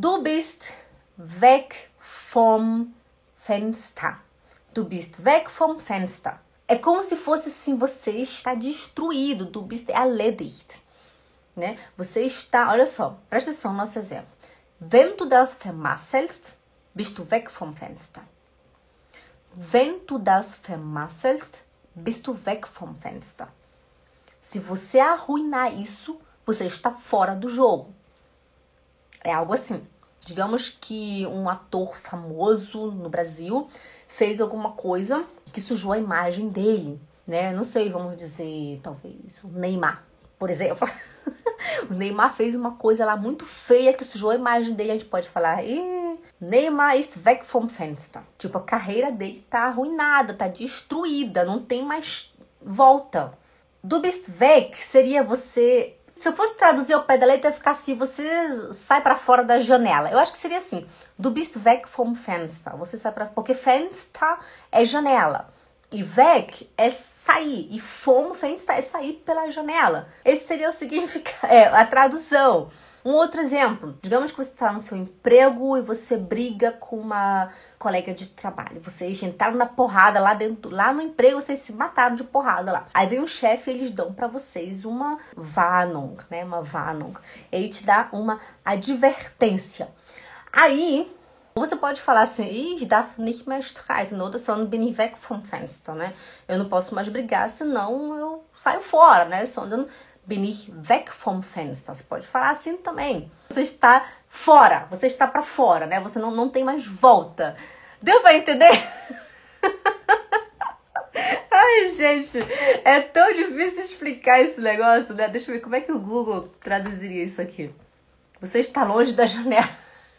Du bist weg vom Fenster. Du bist weg vom Fenster. É como se fosse assim, você está destruído. Du bist erledigt. Né? Você está, olha só, presta atenção no nosso exemplo. Wenn du das vermasselst, bist du weg vom Fenster. Wenn du das vermasselst, bist du weg vom Fenster. Se você arruinar isso, você está fora do jogo. É algo assim. Digamos que um ator famoso no Brasil fez alguma coisa que sujou a imagem dele, né? Não sei, vamos dizer, talvez o Neymar, por exemplo. o Neymar fez uma coisa lá muito feia que sujou a imagem dele. A gente pode falar, Neymar ist weg vom Fenster. Tipo, a carreira dele tá arruinada, tá destruída, não tem mais volta. Du bist weg seria você. Se eu fosse traduzir ao pé da letra, ia ficar assim: você sai para fora da janela. Eu acho que seria assim: Du bist weg vom Fenster. Você sai para. Porque Fenster é janela. E weg é sair. E vom Fenster é sair pela janela. Esse seria o significado, é, a tradução. Um outro exemplo, digamos que você está no seu emprego e você briga com uma colega de trabalho. Vocês entraram na porrada lá dentro, lá no emprego, vocês se mataram de porrada lá. Aí vem o chefe e eles dão para vocês uma Warnung, né? Uma Warnung. Ele te dá uma advertência. Aí você pode falar assim, ich darf nicht mehr streiten, oder sondern bin ich weg vom Fenster, né? Eu não posso mais brigar, senão eu saio fora, né? Sondern bin ich weg vom Fenster. Você pode falar assim também. Você está fora, você está para fora, né? Você não, não tem mais volta. Deu para entender? Ai, gente, é tão difícil explicar esse negócio, né? Deixa eu ver como é que o Google traduziria isso aqui. Você está longe da janela.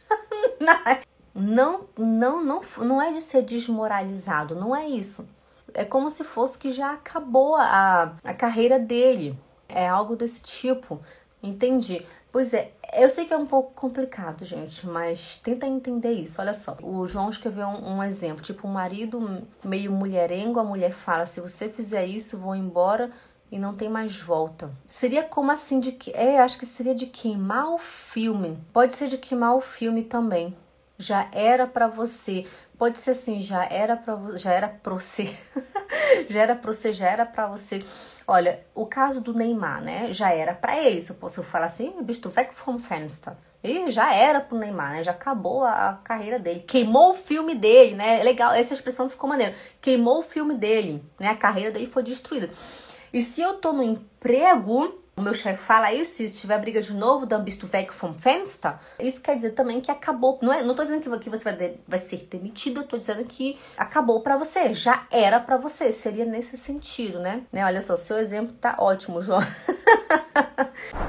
Não, não, não, não é de ser desmoralizado, não é isso. É como se fosse que já acabou a, a carreira dele. É algo desse tipo. Entendi. Pois é, eu sei que é um pouco complicado, gente, mas tenta entender isso. Olha só, o João escreveu um, um exemplo, tipo um marido meio mulherengo, a mulher fala: se você fizer isso, vou embora e não tem mais volta. Seria como assim de que, é, acho que seria de queimar o filme. Pode ser de queimar o filme também. Já era para você. Pode ser assim, já era para já era para você. já era para você, já era para você. Olha, o caso do Neymar, né? Já era para ele. Se eu posso falar assim, bicho, tu weg vom Fenster. E já era pro Neymar, né? Já acabou a, a, carreira dele. Queimou o filme dele, né? Legal, essa expressão ficou maneira. Queimou o filme dele, né? A carreira dele foi destruída. E se eu tô no emprego, o meu chefe fala isso, se tiver briga de novo, dann bist du weg vom Fenster, isso quer dizer também que acabou. Não, é, não tô dizendo que, você vai, de, vai ser demitido, eu tô dizendo que acabou para você, já era para você, seria nesse sentido, né? né? Olha só, seu exemplo tá ótimo, João.